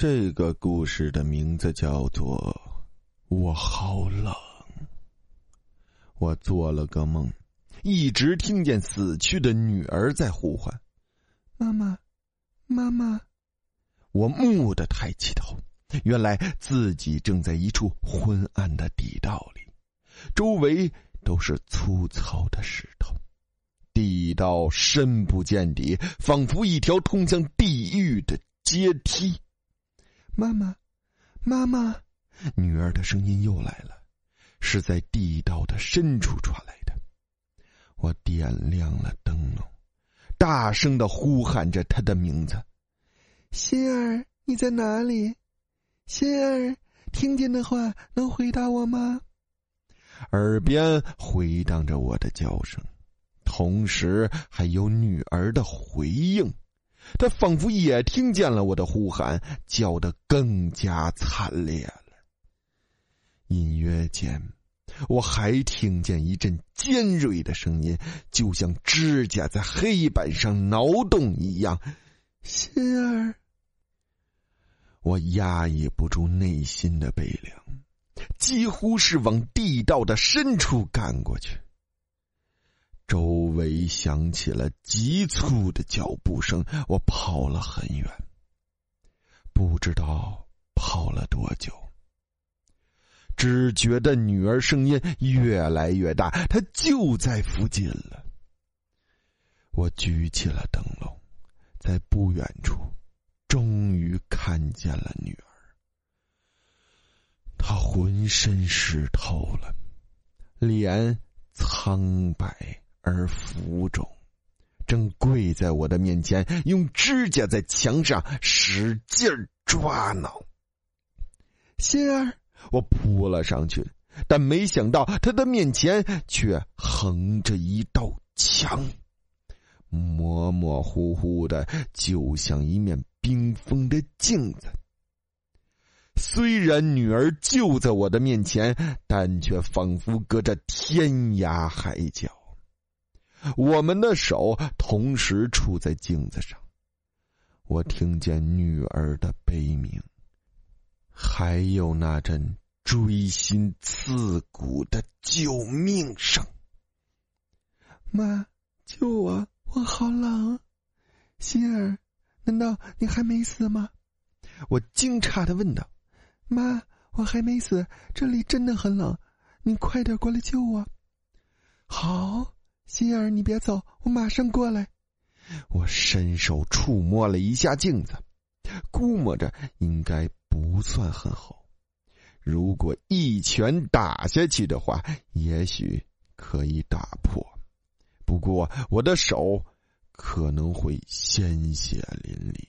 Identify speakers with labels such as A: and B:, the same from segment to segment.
A: 这个故事的名字叫做《我好冷》。我做了个梦，一直听见死去的女儿在呼唤：“妈妈，妈妈！”我蓦地抬起头，原来自己正在一处昏暗的地道里，周围都是粗糙的石头，地道深不见底，仿佛一条通向地狱的阶梯。妈妈，妈妈，女儿的声音又来了，是在地道的深处传来的。我点亮了灯笼，大声的呼喊着她的名字：“心儿，你在哪里？心儿，听见的话能回答我吗？”耳边回荡着我的叫声，同时还有女儿的回应。他仿佛也听见了我的呼喊，叫得更加惨烈了。隐约间，我还听见一阵尖锐的声音，就像指甲在黑板上挠动一样。心儿，我压抑不住内心的悲凉，几乎是往地道的深处赶过去。周围响起了急促的脚步声，我跑了很远，不知道跑了多久。只觉得女儿声音越来越大，她就在附近了。我举起了灯笼，在不远处，终于看见了女儿。她浑身湿透了，脸苍白。而浮肿，正跪在我的面前，用指甲在墙上使劲抓挠。心儿，我扑了上去，但没想到他的面前却横着一道墙，模模糊糊的，就像一面冰封的镜子。虽然女儿就在我的面前，但却仿佛隔着天涯海角。我们的手同时触在镜子上，我听见女儿的悲鸣，还有那阵锥心刺骨的救命声。妈，救我！我好冷，心儿，难道你还没死吗？我惊诧的问道。妈，我还没死，这里真的很冷，你快点过来救我。好。心儿，你别走，我马上过来。我伸手触摸了一下镜子，估摸着应该不算很厚。如果一拳打下去的话，也许可以打破。不过我的手可能会鲜血淋漓。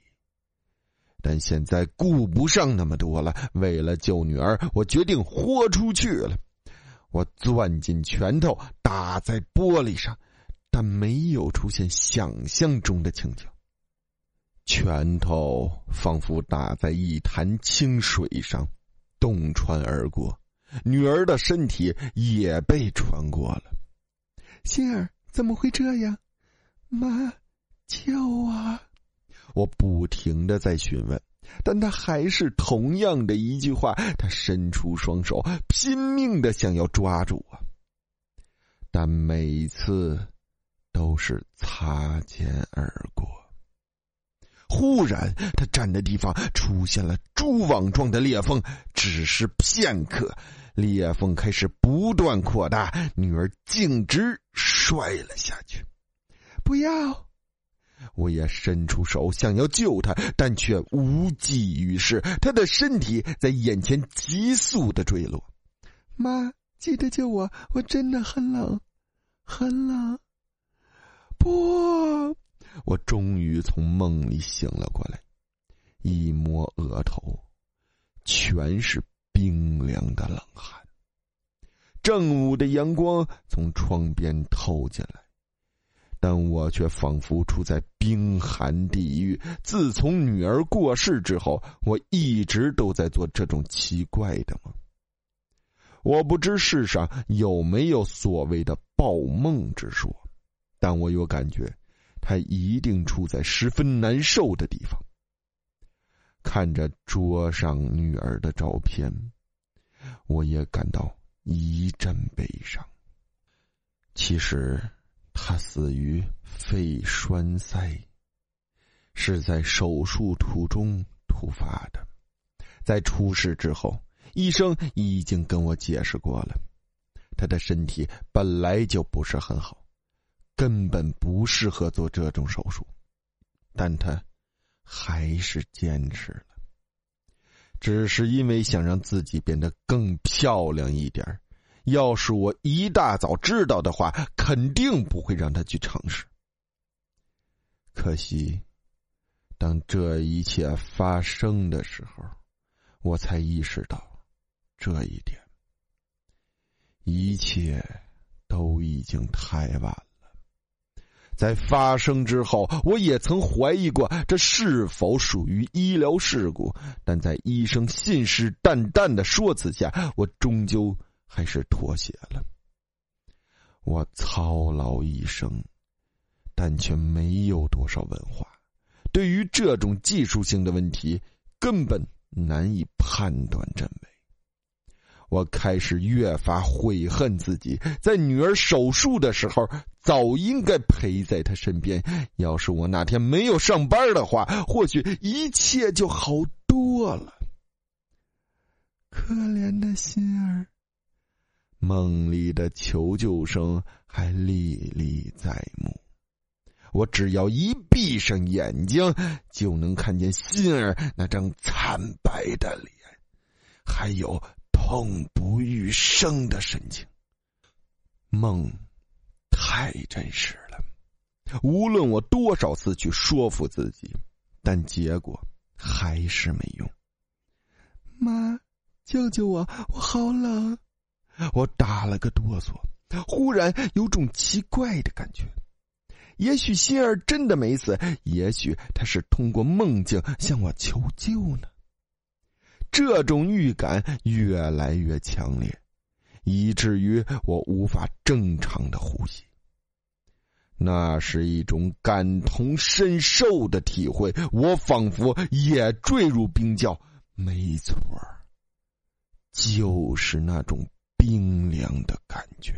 A: 但现在顾不上那么多了。为了救女儿，我决定豁出去了。我攥紧拳头打在玻璃上，但没有出现想象中的情景。拳头仿佛打在一潭清水上，洞穿而过，女儿的身体也被穿过了。心儿，怎么会这样？妈，救我！我不停的在询问。但他还是同样的一句话，他伸出双手，拼命的想要抓住我，但每次都是擦肩而过。忽然，他站的地方出现了蛛网状的裂缝，只是片刻，裂缝开始不断扩大，女儿径直摔了下去。不要！我也伸出手想要救他，但却无济于事。他的身体在眼前急速的坠落。妈，记得救我！我真的很冷，很冷。不，我终于从梦里醒了过来，一摸额头，全是冰凉的冷汗。正午的阳光从窗边透进来。但我却仿佛处在冰寒地狱。自从女儿过世之后，我一直都在做这种奇怪的梦。我不知世上有没有所谓的报梦之说，但我有感觉，他一定处在十分难受的地方。看着桌上女儿的照片，我也感到一阵悲伤。其实，她死于肺栓塞，是在手术途中突发的。在出事之后，医生已经跟我解释过了，她的身体本来就不是很好，根本不适合做这种手术，但她还是坚持了，只是因为想让自己变得更漂亮一点要是我一大早知道的话，肯定不会让他去尝试。可惜，当这一切发生的时候，我才意识到这一点。一切都已经太晚了。在发生之后，我也曾怀疑过这是否属于医疗事故，但在医生信誓旦旦的说辞下，我终究。还是妥协了。我操劳一生，但却没有多少文化，对于这种技术性的问题，根本难以判断真伪。我开始越发悔恨自己，在女儿手术的时候早应该陪在她身边。要是我那天没有上班的话，或许一切就好多了。可怜的心儿。梦里的求救声还历历在目，我只要一闭上眼睛，就能看见心儿那张惨白的脸，还有痛不欲生的神情。梦太真实了，无论我多少次去说服自己，但结果还是没用。妈，救救我，我好冷。我打了个哆嗦，忽然有种奇怪的感觉。也许心儿真的没死，也许他是通过梦境向我求救呢。这种预感越来越强烈，以至于我无法正常的呼吸。那是一种感同身受的体会，我仿佛也坠入冰窖。没错就是那种。冰凉的感觉，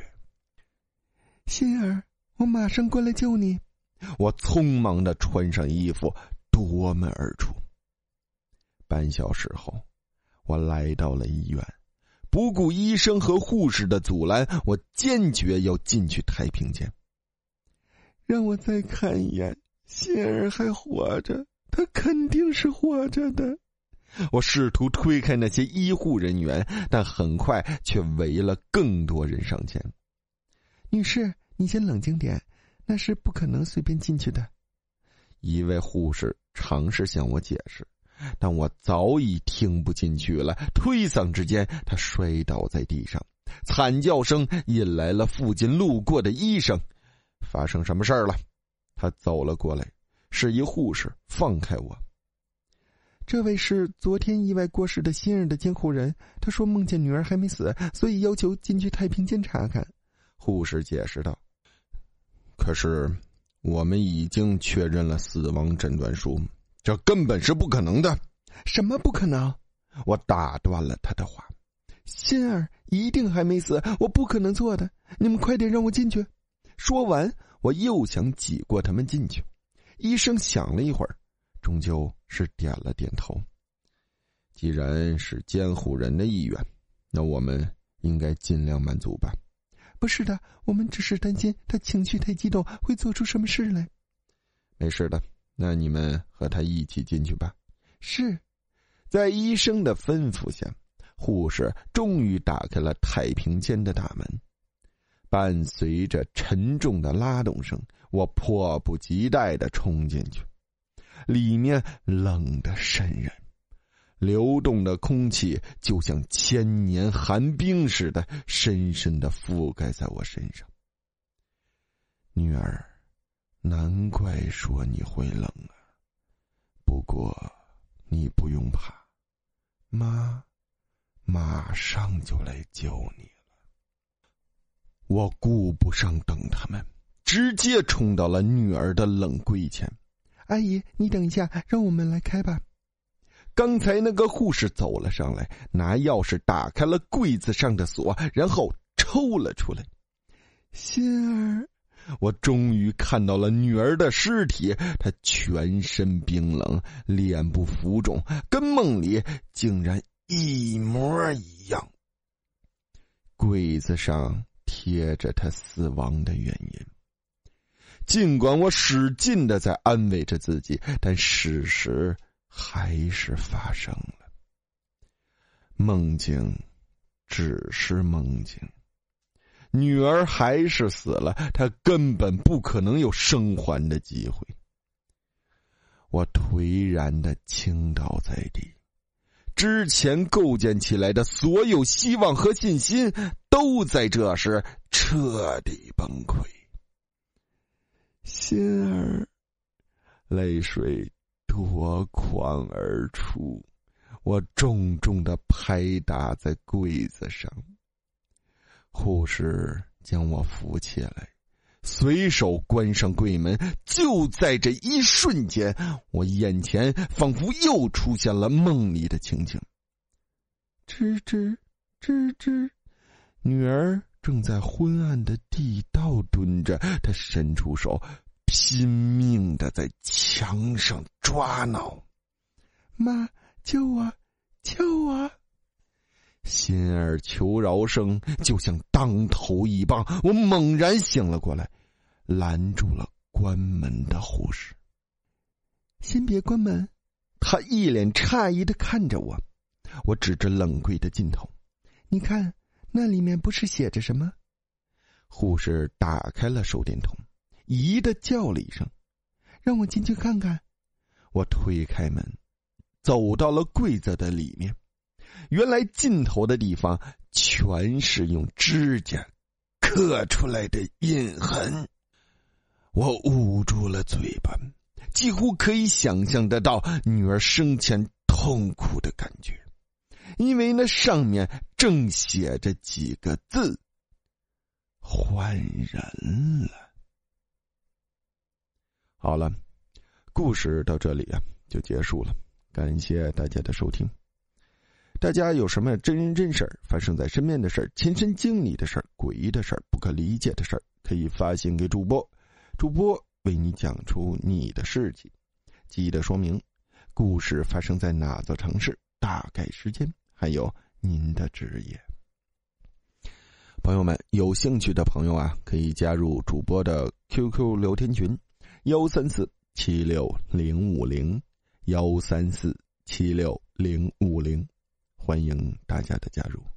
A: 心儿，我马上过来救你。我匆忙的穿上衣服，夺门而出。半小时后，我来到了医院，不顾医生和护士的阻拦，我坚决要进去太平间。让我再看一眼，心儿还活着，他肯定是活着的。我试图推开那些医护人员，但很快却围了更多人上前。女士，你先冷静点，那是不可能随便进去的。一位护士尝试向我解释，但我早已听不进去了。推搡之间，他摔倒在地上，惨叫声引来了附近路过的医生。发生什么事儿了？他走了过来，示意护士放开我。这位是昨天意外过世的心儿的监护人，他说梦见女儿还没死，所以要求进去太平间查看。护士解释道：“可是我们已经确认了死亡诊断书，这根本是不可能的。”什么不可能？我打断了他的话：“心儿一定还没死，我不可能做的。你们快点让我进去。”说完，我又想挤过他们进去。医生想了一会儿。终究是点了点头。既然是监护人的意愿，那我们应该尽量满足吧。不是的，我们只是担心他情绪太激动会做出什么事来。没事的，那你们和他一起进去吧。是，在医生的吩咐下，护士终于打开了太平间的大门。伴随着沉重的拉动声，我迫不及待的冲进去。里面冷的渗人，流动的空气就像千年寒冰似的，深深的覆盖在我身上。女儿，难怪说你会冷啊。不过，你不用怕，妈，马上就来救你了。我顾不上等他们，直接冲到了女儿的冷柜前。阿姨，你等一下，让我们来开吧。刚才那个护士走了上来，拿钥匙打开了柜子上的锁，然后抽了出来。心儿，我终于看到了女儿的尸体，她全身冰冷，脸部浮肿，跟梦里竟然一模一样。柜子上贴着她死亡的原因。尽管我使劲的在安慰着自己，但事实还是发生了。梦境只是梦境，女儿还是死了，她根本不可能有生还的机会。我颓然的倾倒在地，之前构建起来的所有希望和信心，都在这时彻底崩溃。心儿，泪水夺眶而出，我重重的拍打在柜子上。护士将我扶起来，随手关上柜门。就在这一瞬间，我眼前仿佛又出现了梦里的情景。吱吱吱吱，女儿。正在昏暗的地道蹲着，他伸出手，拼命的在墙上抓挠。妈，救我，救我！心儿求饶声就像当头一棒，我猛然醒了过来，拦住了关门的护士。先别关门，他一脸诧异的看着我，我指着冷柜的尽头，你看。那里面不是写着什么？护士打开了手电筒，咦的叫了一声：“让我进去看看。”我推开门，走到了柜子的里面。原来尽头的地方全是用指甲刻出来的印痕。我捂住了嘴巴，几乎可以想象得到女儿生前痛苦的感觉。因为那上面正写着几个字：“换人了。”好了，故事到这里啊就结束了。感谢大家的收听。大家有什么真人真事儿发生在身边的事儿、亲身经历的事儿、诡异的事儿、不可理解的事儿，可以发信给主播，主播为你讲出你的事迹。记得说明故事发生在哪座城市，大概时间。还有您的职业，朋友们有兴趣的朋友啊，可以加入主播的 QQ 聊天群：幺三四七六零五零幺三四七六零五零，欢迎大家的加入。